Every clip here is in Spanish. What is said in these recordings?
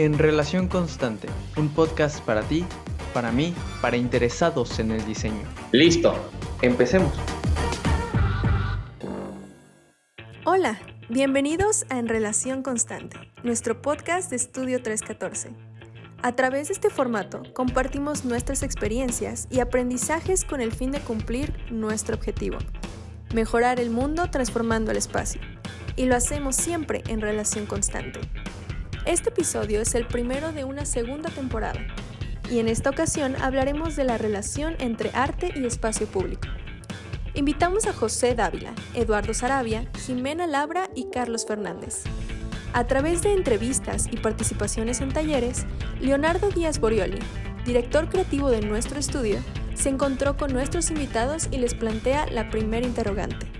En Relación Constante, un podcast para ti, para mí, para interesados en el diseño. Listo, empecemos. Hola, bienvenidos a En Relación Constante, nuestro podcast de Estudio 314. A través de este formato compartimos nuestras experiencias y aprendizajes con el fin de cumplir nuestro objetivo, mejorar el mundo transformando el espacio. Y lo hacemos siempre en relación constante. Este episodio es el primero de una segunda temporada y en esta ocasión hablaremos de la relación entre arte y espacio público. Invitamos a José Dávila, Eduardo Sarabia, Jimena Labra y Carlos Fernández. A través de entrevistas y participaciones en talleres, Leonardo Díaz Borioli, director creativo de nuestro estudio, se encontró con nuestros invitados y les plantea la primera interrogante.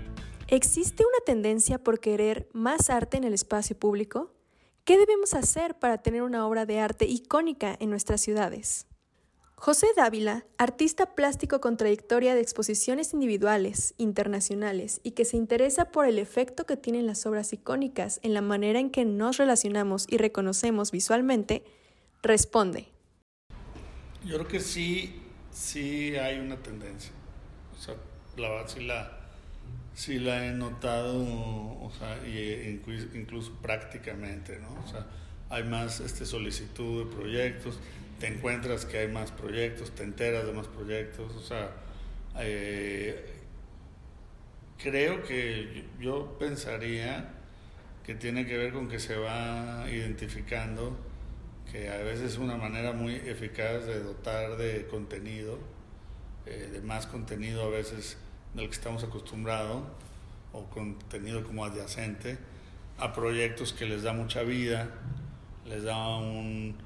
¿Existe una tendencia por querer más arte en el espacio público? ¿Qué debemos hacer para tener una obra de arte icónica en nuestras ciudades? José Dávila, artista plástico con trayectoria de exposiciones individuales, internacionales y que se interesa por el efecto que tienen las obras icónicas en la manera en que nos relacionamos y reconocemos visualmente, responde. Yo creo que sí, sí hay una tendencia. O sea, la verdad sí la, Sí, la he notado, o sea, y incluso prácticamente, ¿no? O sea, hay más este, solicitud de proyectos, te encuentras que hay más proyectos, te enteras de más proyectos, o sea, eh, creo que yo pensaría que tiene que ver con que se va identificando que a veces es una manera muy eficaz de dotar de contenido, eh, de más contenido a veces del que estamos acostumbrados, o contenido como adyacente, a proyectos que les da mucha vida, les da un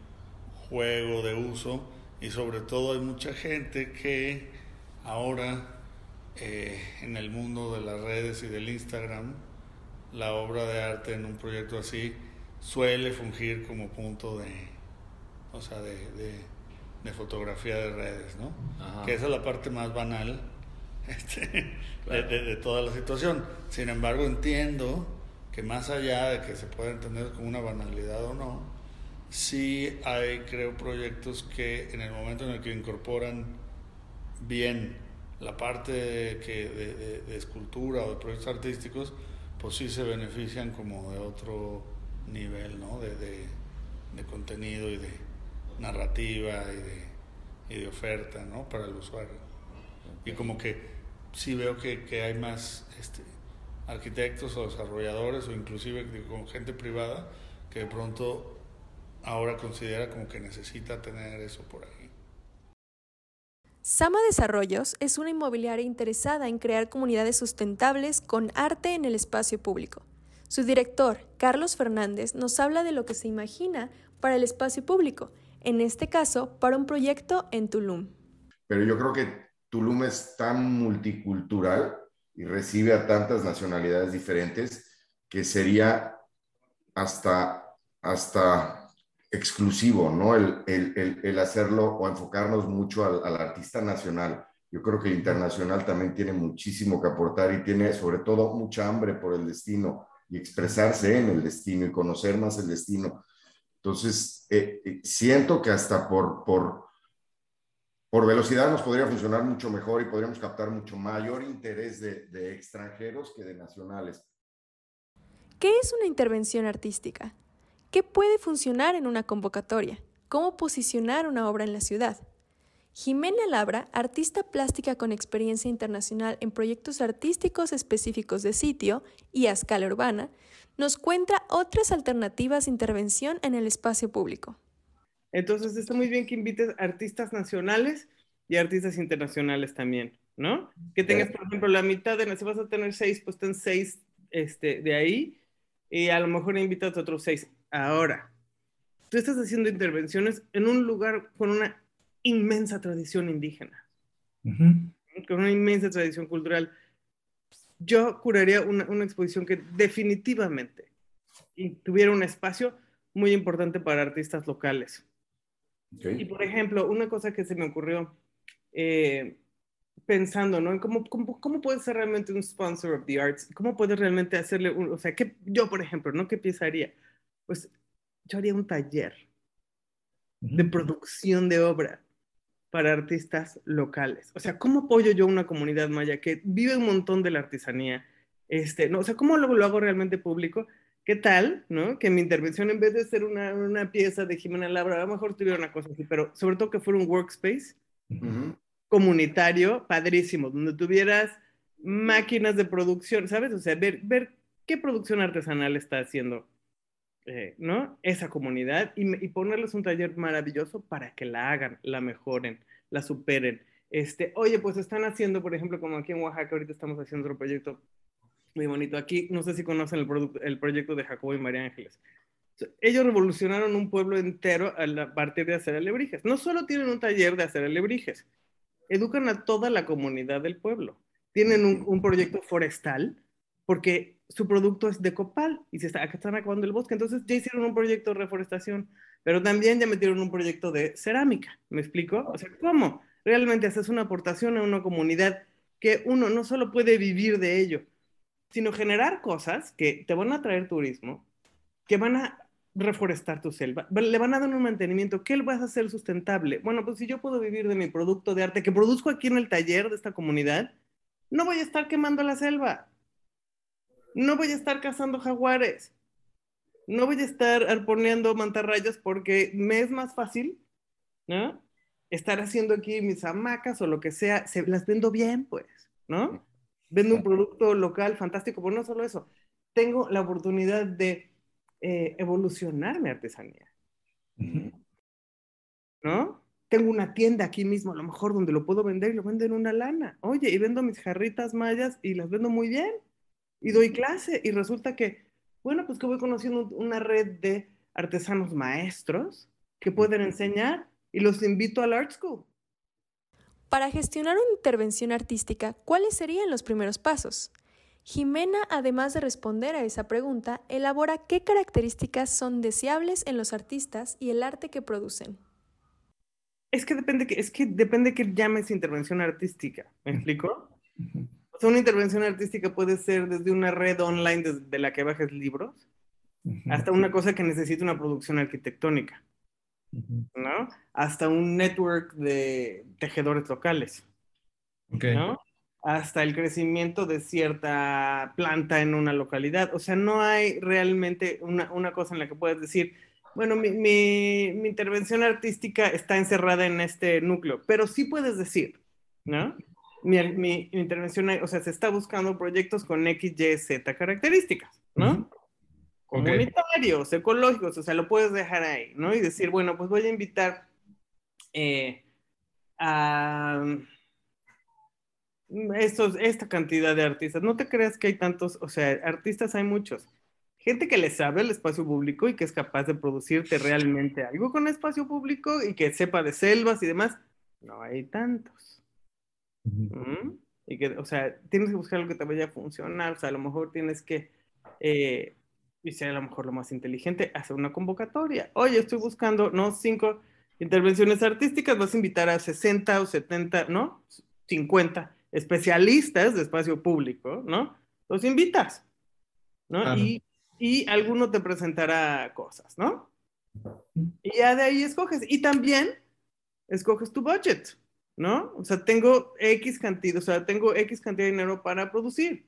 juego de uso y sobre todo hay mucha gente que ahora eh, en el mundo de las redes y del Instagram, la obra de arte en un proyecto así suele fungir como punto de, o sea, de, de, fotografía de redes, ¿no? Que esa es la parte más banal este, de, toda la situación. Sin embargo, entiendo que más allá de que se pueda entender como una banalidad o no, sí hay, creo, proyectos que en el momento en el que incorporan bien la parte de, que, de, escultura o de proyectos artísticos, pues sí se benefician como de otro nivel, ¿no? De, de contenido y de narrativa y de, y de oferta, ¿no? Para el usuario. Y como que sí veo que, que hay más este, arquitectos o desarrolladores o inclusive con gente privada que de pronto ahora considera como que necesita tener eso por ahí. Sama Desarrollos es una inmobiliaria interesada en crear comunidades sustentables con arte en el espacio público. Su director, Carlos Fernández, nos habla de lo que se imagina para el espacio público, en este caso para un proyecto en Tulum. Pero yo creo que Tulum es tan multicultural y recibe a tantas nacionalidades diferentes que sería hasta, hasta exclusivo, ¿no? El, hacerlo o enfocarnos mucho al, al, artista nacional. Yo creo que el internacional también tiene muchísimo que aportar y tiene sobre todo mucha hambre por el destino y expresarse en el destino y conocer más el destino. Entonces, eh, eh, siento que hasta por, por, por velocidad nos podría funcionar mucho mejor y podríamos captar mucho mayor interés de, extranjeros que de nacionales. ¿Qué es una intervención artística? ¿Qué puede funcionar en una convocatoria? ¿Cómo posicionar una obra en la ciudad? Jimena Labra, artista plástica con experiencia internacional en proyectos artísticos específicos de sitio y a escala urbana, nos cuenta otras alternativas de intervención en el espacio público. Entonces está muy bien que invites artistas nacionales y artistas internacionales también, ¿no? Que tengas, por ejemplo, la mitad de, si vas a tener seis, pues ten seis este, de ahí y a lo mejor invitas a otros seis. Ahora, tú estás haciendo intervenciones en un lugar con una inmensa tradición indígena, con una inmensa tradición cultural. Yo curaría una, una exposición que definitivamente tuviera un espacio muy importante para artistas locales y por ejemplo, una cosa que se me ocurrió eh, pensando, ¿no? ¿Cómo, cómo, cómo puedes ser realmente un sponsor of the arts? ¿Cómo puedes realmente hacerle, un, o sea, ¿qué, yo por ejemplo, ¿no? ¿Qué pensaría? Pues yo haría un taller de producción de obra para artistas locales. O sea, ¿cómo apoyo yo una comunidad maya que vive un montón de la artesanía? Este, no, o sea, ¿cómo lo, lo hago realmente público? ¿Qué tal, no? Que mi intervención, en vez de ser una, una, pieza de Jimena Labra, a lo mejor tuviera una cosa así, pero sobre todo que fuera un workspace comunitario padrísimo, donde tuvieras máquinas de producción, ¿sabes? O sea, ver, ver qué producción artesanal está haciendo, eh, ¿no? Esa comunidad y, y, ponerles un taller maravilloso para que la hagan, la mejoren, la superen. Este, oye, pues están haciendo, por ejemplo, como aquí en Oaxaca, ahorita estamos haciendo otro proyecto muy bonito. Aquí, no sé si conocen el, el proyecto de Jacobo y María Ángeles. Ellos revolucionaron un pueblo entero a partir de hacer alebrijes. No solo tienen un taller de hacer alebrijes, educan a toda la comunidad del pueblo. Tienen un, proyecto forestal porque su producto es de copal y se está, acá están acabando el bosque. Entonces ya hicieron un proyecto de reforestación, pero también ya metieron un proyecto de cerámica. ¿Me explico? O sea, ¿cómo? Realmente haces una aportación a una comunidad que uno no solo puede vivir de ello, sino generar cosas que te van a traer turismo, que van a reforestar tu selva, le van a dar un mantenimiento, ¿qué vas a hacer sustentable? Bueno, pues si yo puedo vivir de mi producto de arte que produzco aquí en el taller de esta comunidad, no voy a estar quemando la selva, no voy a estar cazando jaguares, no voy a estar arponeando mantarrayas porque me es más fácil, ¿no? Estar haciendo aquí mis hamacas o lo que sea, se las vendo bien, pues, ¿no? Vendo un producto local fantástico, pero no solo eso, tengo la oportunidad de eh, evolucionar mi artesanía. ¿No? Tengo una tienda aquí mismo, a lo mejor donde lo puedo vender y lo vendo en una lana. Oye, y vendo mis jarritas mayas y las vendo muy bien. Y doy clase y resulta que, bueno, pues que voy conociendo una red de artesanos maestros que pueden enseñar y los invito al Art School. Para gestionar una intervención artística, ¿cuáles serían los primeros pasos? Jimena, además de responder a esa pregunta, elabora qué características son deseables en los artistas y el arte que producen. Es que depende que, es que depende que llames intervención artística. ¿Me explico? O sea, una intervención artística puede ser desde una red online desde la que bajes libros hasta una cosa que necesita una producción arquitectónica, ¿no? Hasta un network de tejedores locales, ¿no? hasta el crecimiento de cierta planta en una localidad. O sea, no hay realmente una, una cosa en la que puedas decir, bueno, mi, mi, mi, intervención artística está encerrada en este núcleo, pero sí puedes decir, ¿no? Mi, mi, intervención, o sea, se está buscando proyectos con X, Y, Z características, ¿no? Comunitarios, ecológicos, o sea, lo puedes dejar ahí, ¿no? Y decir, bueno, pues voy a invitar eh, a estos, esta cantidad de artistas. No te creas que hay tantos, o sea, artistas hay muchos. Gente que le sabe el espacio público y que es capaz de producirte realmente algo con espacio público y que sepa de selvas y demás. No hay tantos. ¿Mm? Y que, o sea, tienes que buscar algo que te vaya a funcionar. O sea, a lo mejor tienes que, eh, y sea a lo mejor lo más inteligente, hacer una convocatoria. Oye, estoy buscando, no, cinco intervenciones artísticas, vas a invitar a 60 o 70, ¿no? 50 especialistas de espacio público, ¿no? Los invitas, ¿no? Y, y alguno te presentará cosas, ¿no? Y ya de ahí escoges. Y también escoges tu budget, ¿no? O sea, tengo X cantidad, o sea, tengo X cantidad de dinero para producir.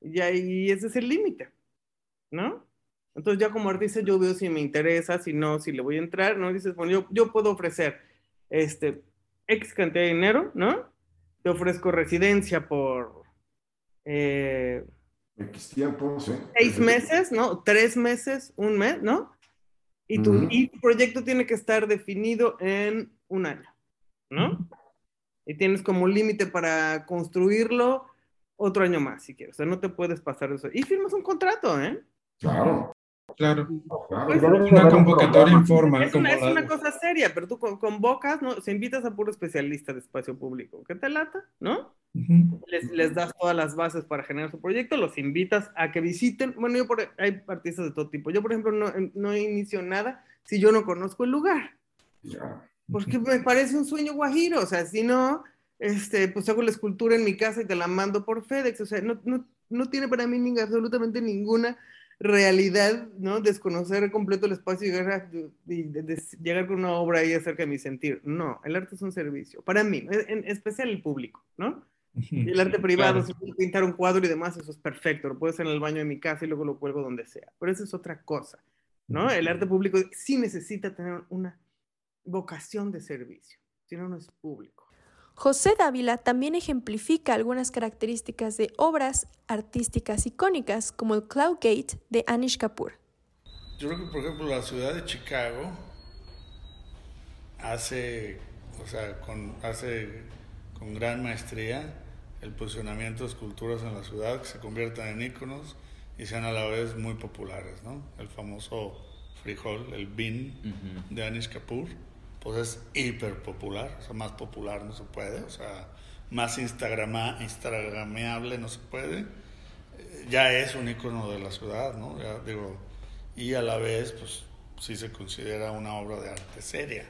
Y ahí ese es el límite, ¿no? Entonces ya como artista yo veo si me interesa, si no, si le voy a entrar, ¿no? Dices, bueno, yo, yo puedo ofrecer este X cantidad de dinero, ¿no? te ofrezco residencia por eh, seis meses, ¿no? Tres meses, un mes, ¿no? Y tu, proyecto tiene que estar definido en un año, ¿no? Y tienes como límite para construirlo otro año más, si quieres. O sea, no te puedes pasar eso. Y firmas un contrato, ¿eh? Claro. Claro. Pues, una convocatoria informal. Es una, es una cosa seria, pero tú convocas, ¿no? Se invitas a puro especialista de espacio público. ¿Qué te lata? ¿No? les, les, das todas las bases para generar su proyecto, los invitas a que visiten. Bueno, yo por, hay artistas de todo tipo. Yo, por ejemplo, no, no inicio nada si yo no conozco el lugar. Porque me parece un sueño guajiro. O sea, si no, este, pues hago la escultura en mi casa y te la mando por FedEx. O sea, no, no, no tiene para mí ni, absolutamente ninguna realidad, ¿no? Desconocer completo el espacio y llegar, llegar con una obra ahí acerca de mi sentir. No, el arte es un servicio. Para mí, en especial el público, ¿no? El arte privado, si puedo pintar un cuadro y demás, eso es perfecto. Lo puedo hacer en el baño de mi casa y luego lo cuelgo donde sea. Pero eso es otra cosa, ¿no? El arte público sí necesita tener una vocación de servicio, si no, no es público. José Dávila también ejemplifica algunas características de obras artísticas icónicas, como el Cloud Gate de Anish Kapoor. Yo creo que, por ejemplo, la ciudad de Chicago hace, o sea, con, hace con gran maestría el posicionamiento de esculturas en la ciudad que se conviertan en íconos y sean a la vez muy populares, ¿no? El famoso frijol, el bean de Anish Kapoor pues es hiper popular, o sea, más popular no se puede, o sea, más instagrama, instagrameable no se puede. Eh, ya es un icono de la ciudad, ¿no? Ya digo, y a la vez, pues sí se considera una obra de arte seria.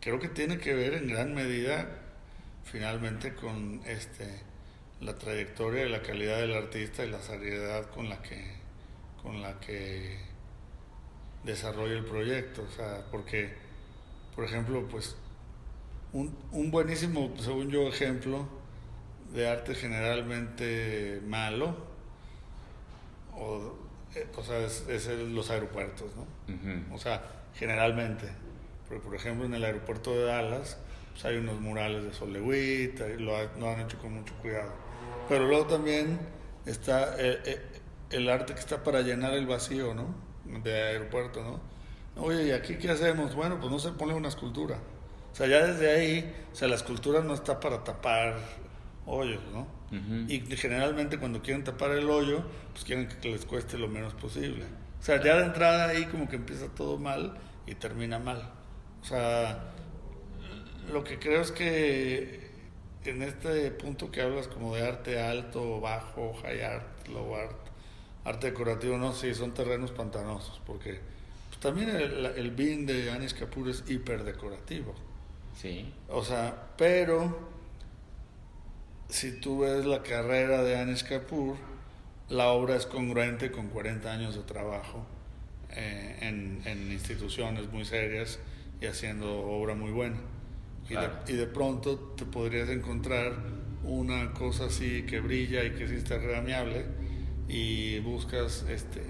Creo que tiene que ver en gran medida, finalmente, con este la trayectoria y la calidad del artista y la seriedad con la que con la que desarrolla el proyecto, o sea, porque por ejemplo, pues un, un, buenísimo, según yo, ejemplo de arte generalmente malo, o, eh, o sea, es, los aeropuertos, ¿no? O sea, generalmente. Porque, por ejemplo, en el aeropuerto de Dallas, pues hay unos murales de Sol y lo, lo, han hecho con mucho cuidado. Pero luego también está el, eh, eh, el arte que está para llenar el vacío, ¿no? De aeropuerto, ¿no? Oye, ¿y aquí qué hacemos? Bueno, pues no se pone una escultura. O sea, ya desde ahí, o sea, la escultura no está para tapar hoyos, ¿no? Y generalmente cuando quieren tapar el hoyo, pues quieren que les cueste lo menos posible. O sea, ya de entrada ahí como que empieza todo mal y termina mal. O sea, lo que creo es que en este punto que hablas como de arte alto, bajo, high art, low art, arte decorativo, no, sí, son terrenos pantanosos, porque también el, el bin de Anish Kapoor es hiper decorativo. Sí. O sea, pero si tú ves la carrera de Anish Kapoor, la obra es congruente con 40 años de trabajo eh, en, en, instituciones muy serias y haciendo obra muy buena. Y, de, y, de, pronto te podrías encontrar una cosa así que brilla y que es instagramiable y buscas este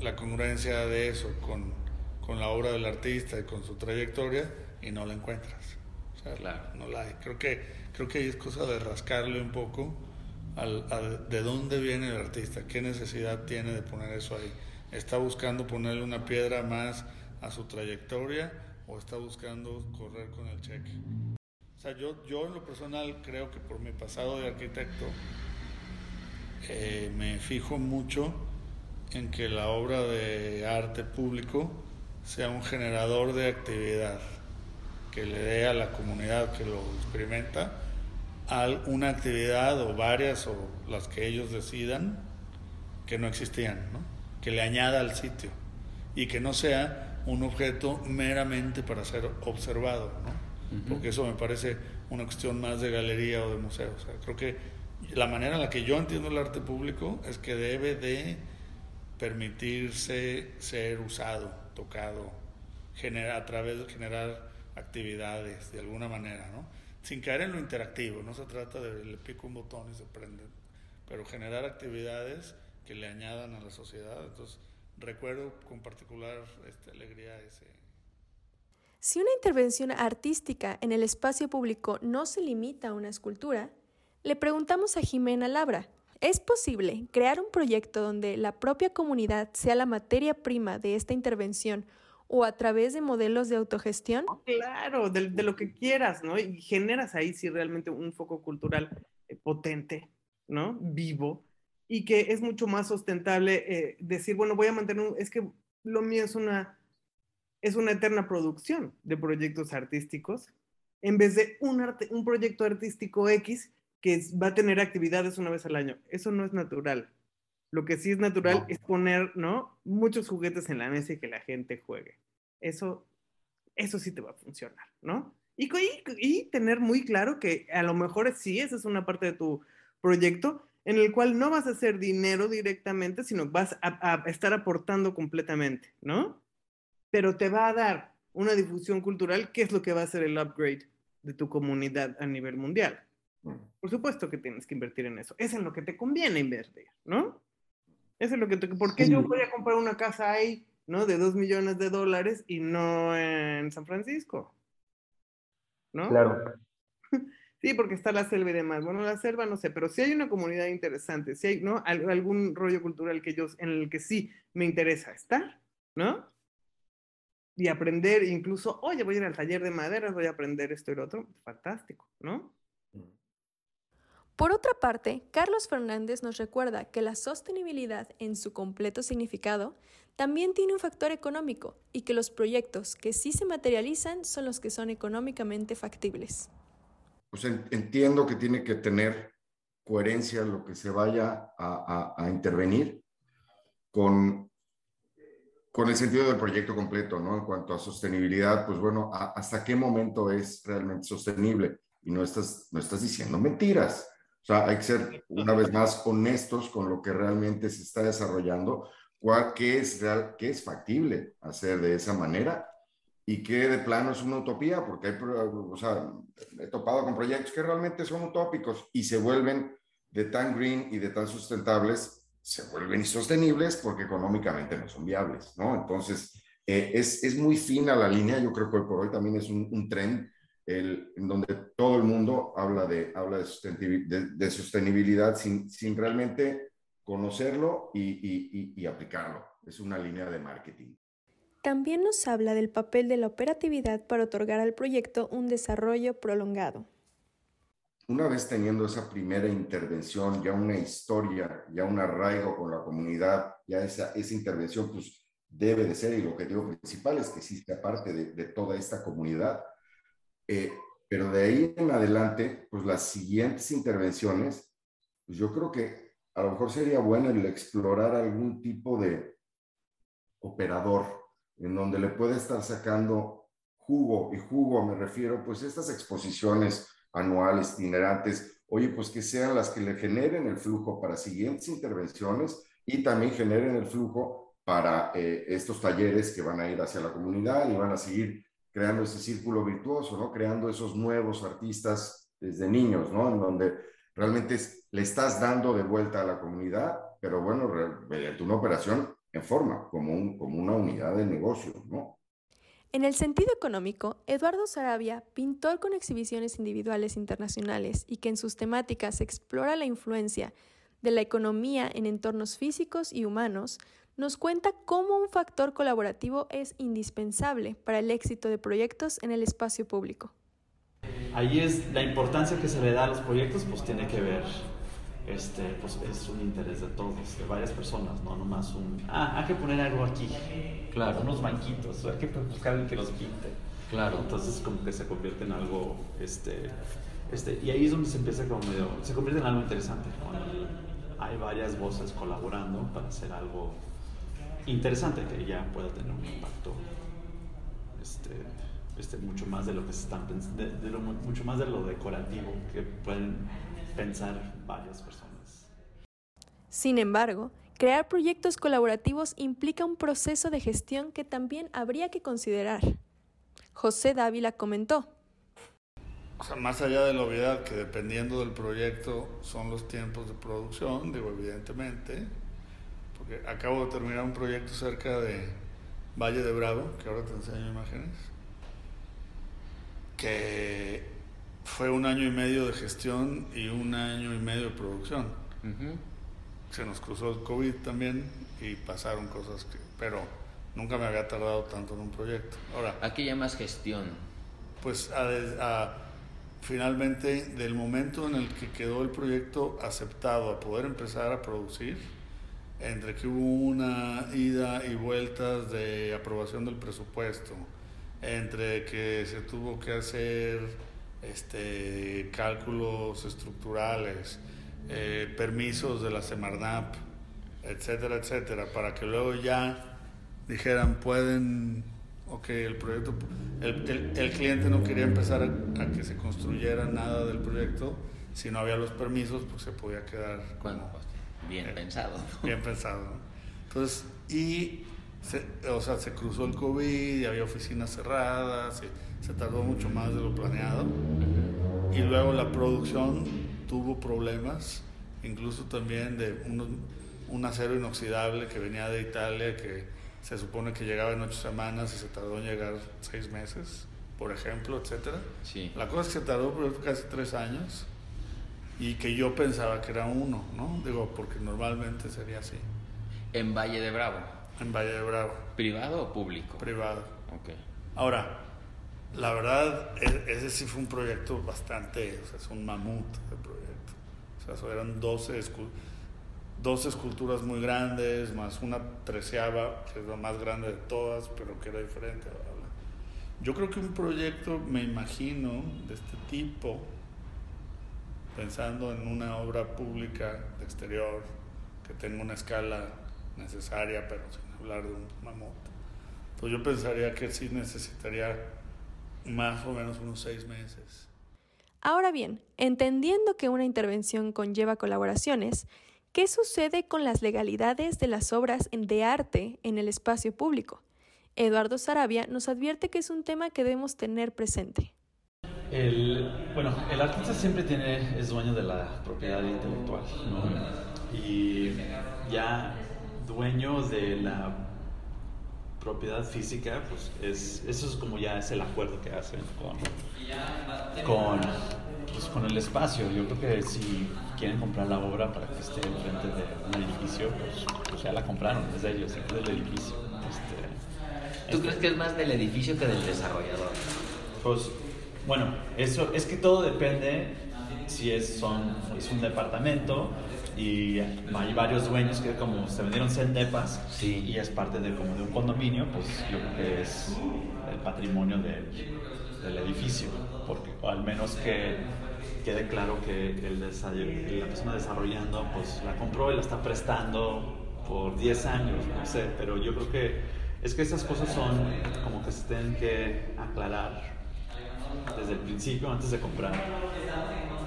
la congruencia de eso con, con, la obra del artista y con su trayectoria y no la encuentras. O sea, claro. no la hay. Creo que, creo que es cosa de rascarle un poco al, de dónde viene el artista, qué necesidad tiene de poner eso ahí. ¿Está buscando ponerle una piedra más a su trayectoria o está buscando correr con el cheque? O sea, yo, yo en lo personal creo que por mi pasado de arquitecto eh, me fijo mucho en que la obra de arte público sea un generador de actividad, que le dé a la comunidad que lo experimenta una actividad o varias o las que ellos decidan que no existían, ¿no? que le añada al sitio y que no sea un objeto meramente para ser observado, ¿no? porque eso me parece una cuestión más de galería o de museo. O sea, creo que la manera en la que yo entiendo el arte público es que debe de permitirse ser usado, tocado, genera, a través de generar actividades de alguna manera, ¿no? Sin caer en lo interactivo, no se trata de le pico un botón y se prende, pero generar actividades que le añadan a la sociedad. Entonces, recuerdo con particular esta alegría ese. Si una intervención artística en el espacio público no se limita a una escultura, le preguntamos a Jimena Labra, ¿Es posible crear un proyecto donde la propia comunidad sea la materia prima de esta intervención o a través de modelos de autogestión? Claro, de, lo que quieras, ¿no? Y generas ahí sí realmente un foco cultural eh, potente, ¿no? Vivo y que es mucho más sustentable eh, decir, bueno, voy a mantener, un, es que lo mío es una, es una eterna producción de proyectos artísticos en vez de un, arte, un proyecto artístico X que va a tener actividades una vez al año. Eso no es natural. Lo que sí es natural es poner, ¿no? Muchos juguetes en la mesa y que la gente juegue. Eso, eso sí te va a funcionar, ¿no? Y, y, y tener muy claro que a lo mejor sí, esa es una parte de tu proyecto, en el cual no vas a hacer dinero directamente, sino vas a, estar aportando completamente, ¿no? Pero te va a dar una difusión cultural, que es lo que va a ser el upgrade de tu comunidad a nivel mundial. Por supuesto que tienes que invertir en eso. Es en lo que te conviene invertir, ¿no? Eso es lo que te... ¿Por qué yo voy a comprar una casa ahí, ¿no? De dos millones de dólares y no en San Francisco? ¿No? Claro. Sí, porque está la selva y demás. Bueno, la selva no sé, pero si hay una comunidad interesante, si hay, ¿no? algún rollo cultural que yo, en el que sí me interesa estar, ¿no? Y aprender, incluso, oye, voy a ir al taller de maderas, voy a aprender esto y lo otro, fantástico, ¿no? Por otra parte, Carlos Fernández nos recuerda que la sostenibilidad en su completo significado también tiene un factor económico y que los proyectos que sí se materializan son los que son económicamente factibles pues entiendo que tiene que tener coherencia lo que se vaya a, intervenir con, con el sentido del proyecto completo, ¿no? En cuanto a sostenibilidad, pues bueno, ¿hasta qué momento es realmente sostenible? Y no estás, no estás diciendo mentiras. O sea, hay que ser una vez más honestos con lo que realmente se está desarrollando, cuál, qué, es real, qué es factible hacer de esa manera y que de plano es una utopía, porque hay, o sea, he topado con proyectos que realmente son utópicos y se vuelven de tan green y de tan sustentables, se vuelven insostenibles porque económicamente no son viables, ¿no? Entonces, eh, es, es, muy fina la línea, yo creo que hoy por hoy también es un, un tren el, en donde todo el mundo habla de, habla de, sostenibilidad, de, sostenibilidad sin, sin, realmente conocerlo y, y, y aplicarlo. Es una línea de marketing. También nos habla del papel de la operatividad para otorgar al proyecto un desarrollo prolongado. Una vez teniendo esa primera intervención, ya una historia, ya un arraigo con la comunidad, ya esa, esa intervención pues debe de ser, y el objetivo principal es que exista parte de, de toda esta comunidad. Eh, pero de ahí en adelante, pues las siguientes intervenciones, pues yo creo que a lo mejor sería bueno el explorar algún tipo de operador en donde le puede estar sacando jugo, y jugo me refiero, pues estas exposiciones anuales, itinerantes, oye, pues que sean las que le generen el flujo para siguientes intervenciones y también generen el flujo para eh, estos talleres que van a ir hacia la comunidad y van a seguir creando ese círculo virtuoso, ¿no? Creando esos nuevos artistas desde niños, ¿no? En donde realmente le estás dando de vuelta a la comunidad, pero bueno, mediante una operación en forma, como, un, como una unidad de negocio, ¿no? En el sentido económico, Eduardo Sarabia, pintor con exhibiciones individuales internacionales y que en sus temáticas explora la influencia de la economía en entornos físicos y humanos, nos cuenta cómo un factor colaborativo es indispensable para el éxito de proyectos en el espacio público. Ahí es la importancia que se le da a los proyectos, pues tiene que ver este, pues es un interés de todos, de varias personas, no nomás un, ah, hay que poner algo aquí, claro, unos banquitos, hay que buscar alguien que los pinte, claro, entonces como que se convierte en algo, este, este, y ahí es donde se empieza como medio, se convierte en algo interesante, hay varias voces colaborando para hacer algo interesante que ya pueda tener un impacto, este, este, mucho más de lo que se están de, de lo, mucho más de lo decorativo que pueden pensar varias personas. Sin embargo, crear proyectos colaborativos implica un proceso de gestión que también habría que considerar. José Dávila comentó. O sea, más allá de la obviedad que dependiendo del proyecto son los tiempos de producción, digo, evidentemente, porque acabo de terminar un proyecto cerca de Valle de Bravo, que ahora te enseño imágenes, que fue un año y medio de gestión y un año y medio de producción. Se nos cruzó el COVID también y pasaron cosas que, pero nunca me había tardado tanto en un proyecto. Ahora, ¿a qué llamas gestión? Pues a, finalmente del momento en el que quedó el proyecto aceptado a poder empezar a producir, entre que hubo una ida y vueltas de aprobación del presupuesto, entre que se tuvo que hacer este, cálculos estructurales, eh, permisos de la Semarnap, etcétera, etcétera, para que luego ya dijeran, pueden, ok, el proyecto, el, el, cliente no quería empezar a, que se construyera nada del proyecto, si no había los permisos, pues se podía quedar. Bueno, bien pensado. Bien pensado. Entonces, y se, o sea, se cruzó el COVID y había oficinas cerradas, y se tardó mucho más de lo planeado. Y luego la producción tuvo problemas, incluso también de un acero inoxidable que venía de Italia, que se supone que llegaba en ocho semanas y se tardó en llegar seis meses, por ejemplo, etcétera. Sí. La cosa es que se tardó casi tres años y que yo pensaba que era uno, ¿no? Digo, porque normalmente sería así. En Valle de Bravo. En Valle de Bravo. ¿Privado o público? Privado. Ok. Ahora, la verdad, e, ese sí fue un proyecto bastante, o sea, es un mamut de proyecto. O sea, eran 12, dos esculturas muy grandes, más una treceava, que es la más grande de todas, pero que era diferente. Yo creo que un proyecto, me imagino, de este tipo, pensando en una obra pública de exterior, que tenga una escala necesaria, pero sin hablar de un mamut. Pues yo pensaría que sí necesitaría más o menos unos seis meses. Ahora bien, entendiendo que una intervención conlleva colaboraciones, ¿qué sucede con las legalidades de las obras de arte en el espacio público? Eduardo Sarabia nos advierte que es un tema que debemos tener presente. El, bueno, el artista siempre tiene, es dueño de la propiedad intelectual, ¿no? Y ya dueño de la propiedad física, pues es, eso es como ya es el acuerdo que hacen con, con, pues con el espacio. Yo creo que si quieren comprar la obra para que esté enfrente de un edificio, pues, pues ya la compraron, es de ellos, es del edificio. Este, ¿Tú crees que es más del edificio que del desarrollador? Pues bueno, eso es que todo depende si es, son, es un departamento y hay varios dueños que como se vendieron 100 depas sí. y es parte de, como de un condominio, pues yo creo que es el patrimonio del, del edificio, porque al menos que quede claro que el la persona desarrollando pues la compró y la está prestando por 10 años, no sé, pero yo creo que es que esas cosas son como que se tienen que aclarar desde el principio, antes de comprar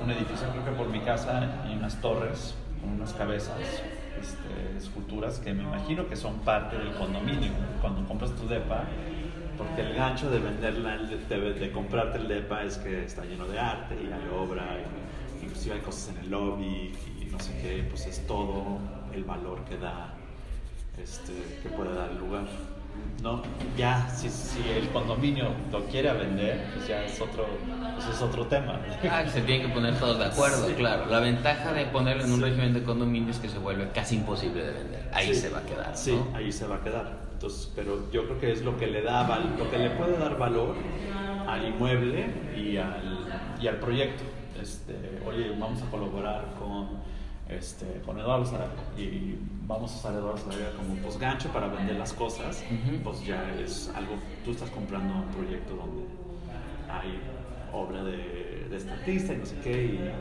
un edificio, creo que por mi casa hay unas torres con unas cabezas, este, esculturas que me imagino que son parte del condominio. Cuando compras tu depa, porque el gancho de venderla, de, de, comprarte el depa es que está lleno de arte y hay obra, y, inclusive hay cosas en el lobby y no sé qué, pues es todo el valor que da, este, que puede dar el lugar. ¿No? Ya, si, si, el condominio lo quiere vender, pues ya es otro, pues es otro tema. Ah, se tienen que poner todos de acuerdo, claro. La ventaja de ponerlo en un régimen de condominio es que se vuelve casi imposible de vender. Ahí se va a quedar. ¿no? Sí, ahí se va a quedar. Entonces, pero yo creo que es lo que le da, lo que le puede dar valor al inmueble y al, y al proyecto. Este, oye, vamos a colaborar con este, con Eduardo Sarabia y vamos a usar Eduardo Sarabia como pues gancho para vender las cosas, pues ya es algo, tú estás comprando un proyecto donde hay obra de, de este artista y no sé qué, y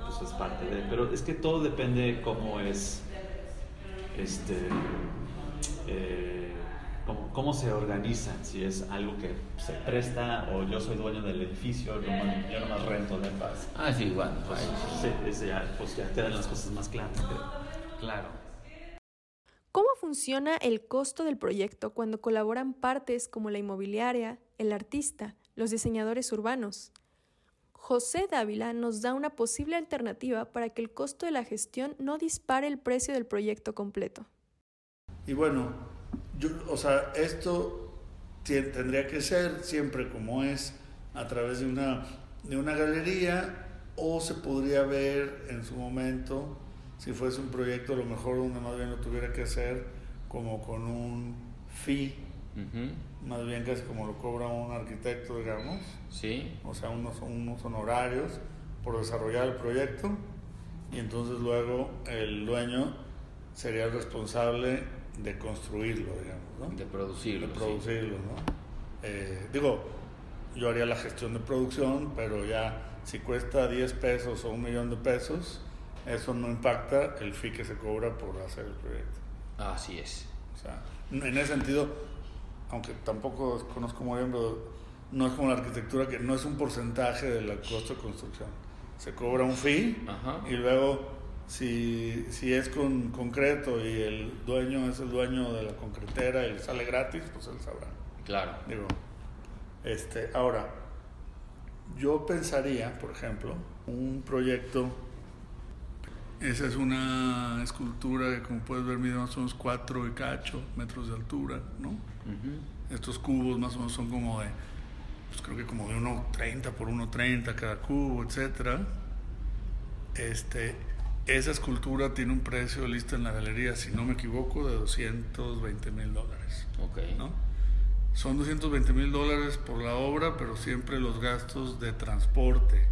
pues es parte de, pero es que todo depende cómo es, este, eh, cómo, cómo, se organizan, si es algo que se presta o yo soy dueño del edificio, yo, yo nomás rento de paz. Ah, sí, igual. Pues, sí, ya, pues ya quedan las cosas más claras. Claro. ¿Cómo funciona el costo del proyecto cuando colaboran partes como la inmobiliaria, el artista, los diseñadores urbanos? José Dávila nos da una posible alternativa para que el costo de la gestión no dispare el precio del proyecto completo. Y bueno, yo, o sea, esto tendría que ser siempre como es a través de una, de una galería o se podría ver en su momento, si fuese un proyecto, a lo mejor donde más bien lo tuviera que hacer como con un fee, más bien casi como lo cobra un arquitecto, digamos. Sí. O sea, unos, unos honorarios por desarrollar el proyecto y entonces luego el dueño sería el responsable de construirlo, digamos, ¿no? De producirlo. De producirlo, ¿no? Eh, digo, yo haría la gestión de producción, pero ya si cuesta 10 pesos o un millón de pesos, eso no impacta el fee que se cobra por hacer el proyecto. Así es. O sea, en ese sentido, aunque tampoco conozco muy bien, pero no es como la arquitectura, que no es un porcentaje del costo de construcción, se cobra un fee Ajá. y luego si, si es con concreto y el dueño es el dueño de la concretera y le sale gratis, pues él sabrá. Claro. Digo, este, ahora, yo pensaría, por ejemplo, un proyecto, esa es una escultura que como puedes ver mide más o menos 4 y cacho metros de altura, ¿no? Estos cubos más o menos son como de, pues creo que como de 1.30 por 1.30 cada cubo, etcétera. Este, esa escultura tiene un precio listo en la galería, si no me equivoco, de 220 mil dólares. Ok. ¿no? Son 220 mil dólares por la obra, pero siempre los gastos de transporte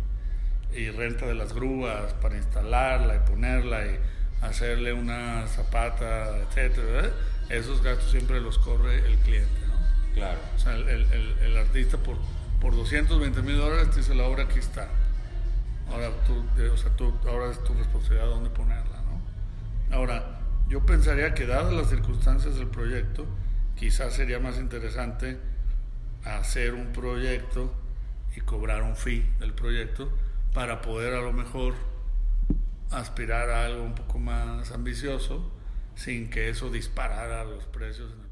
y renta de las grúas para instalarla y ponerla y hacerle una zapata, etcétera, esos gastos siempre los corre el cliente, ¿no? Claro. O sea, el, el- el- el artista por, por 220 mil dólares te dice la obra aquí está. Ahora, tú, eh, o sea, tú, ahora es tu responsabilidad dónde ponerla, ¿no? Ahora, yo pensaría que dadas las circunstancias del proyecto, quizás sería más interesante hacer un proyecto y cobrar un fee del proyecto para poder a lo mejor aspirar a algo un poco más ambicioso sin que eso disparara los precios en el.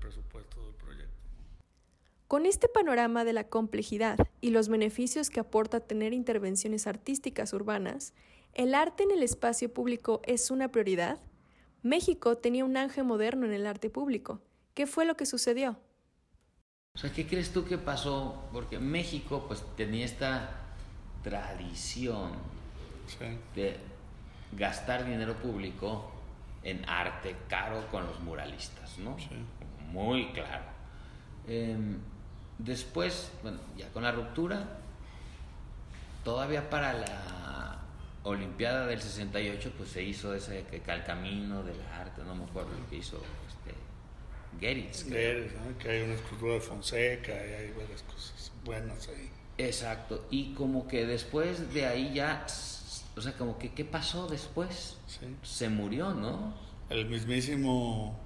Con este panorama de la complejidad y los beneficios que aporta tener intervenciones artísticas urbanas, ¿el arte en el espacio público es una prioridad? México tenía un ángel moderno en el arte público. ¿Qué fue lo que sucedió? O sea, ¿qué crees tú que pasó? Porque México pues tenía esta tradición Sí. de gastar dinero público en arte caro con los muralistas, ¿no? Sí. Muy claro. Em, después, bueno, ya con la ruptura, todavía para la Olimpiada del 68, pues se hizo ese que que al camino del arte, no me acuerdo lo que hizo este, Geritz. Ver, ¿no? que hay una escultura de Fonseca y hay varias cosas buenas ahí. Exacto, y como que después de ahí ya, o sea, como que, ¿qué pasó después? Sí. Se murió, ¿no? El mismísimo,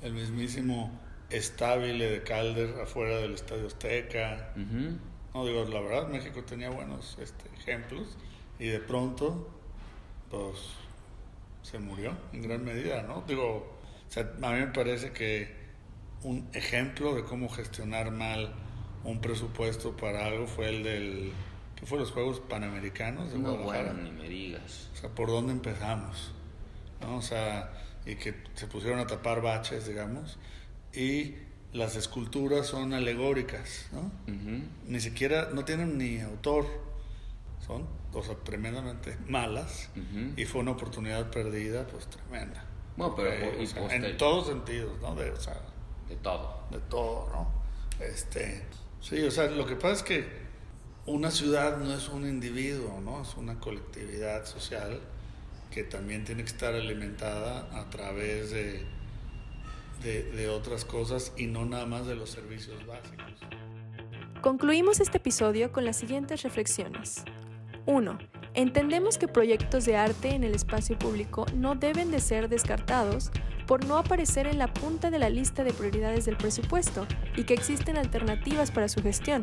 el mismísimo estabile de Calder afuera del Estadio Azteca. No, digo, la verdad, México tenía buenos este, ejemplos y de pronto, pues, se murió en gran medida, ¿no? Digo, o sea, a mí me parece que un ejemplo de cómo gestionar mal un presupuesto para algo fue el del, que fue los Juegos Panamericanos de No, Guadalajara. bueno, ni me digas. O sea, ¿por dónde empezamos? ¿No? O sea, y que se pusieron a tapar baches, digamos, y las esculturas son alegóricas, ¿no? Ujú. Ni siquiera, no tienen ni autor, son, o sea, tremendamente malas, Ujú. y fue una oportunidad perdida, pues tremenda. Bueno, pero Eh, o sea, en todos sentidos, ¿no? De, o sea, De todo. de todo, ¿no? Este, sí, o sea, lo que pasa es que una ciudad no es un individuo, ¿no? Es una colectividad social que también tiene que estar alimentada a través de, de, otras cosas y no nada más de los servicios básicos. Concluimos este episodio con las siguientes reflexiones. 1. Entendemos que proyectos de arte en el espacio público no deben de ser descartados por no aparecer en la punta de la lista de prioridades del presupuesto y que existen alternativas para su gestión.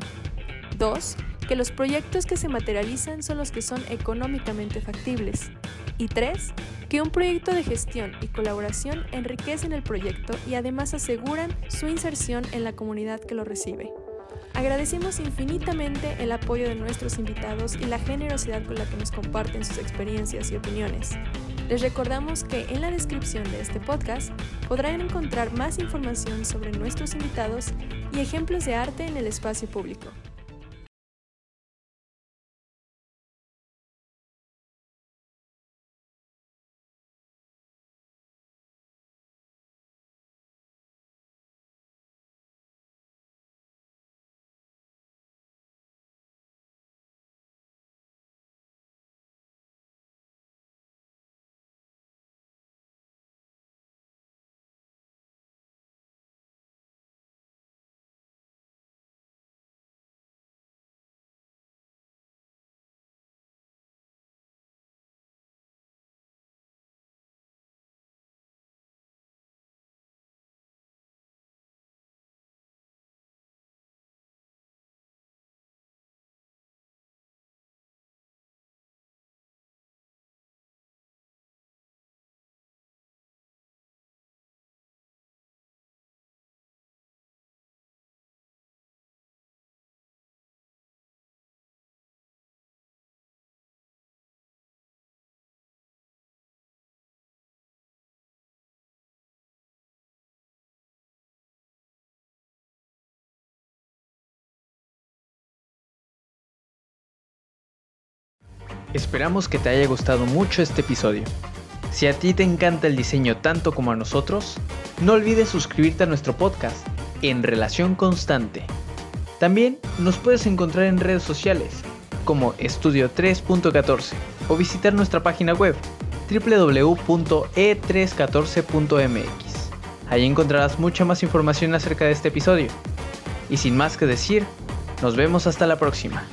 2. Que los proyectos que se materializan son los que son económicamente factibles. Y 3. Que un proyecto de gestión y colaboración enriquecen el proyecto y además aseguran su inserción en la comunidad que lo recibe. Agradecemos infinitamente el apoyo de nuestros invitados y la generosidad con la que nos comparten sus experiencias y opiniones. Les recordamos que en la descripción de este podcast podrán encontrar más información sobre nuestros invitados y ejemplos de arte en el espacio público. Esperamos que te haya gustado mucho este episodio. Si a ti te encanta el diseño tanto como a nosotros, no olvides suscribirte a nuestro podcast en Relación Constante. También nos puedes encontrar en redes sociales como Estudio 3.14 o visitar nuestra página web www.e314.mx. Ahí encontrarás mucha más información acerca de este episodio. Y sin más que decir, nos vemos hasta la próxima.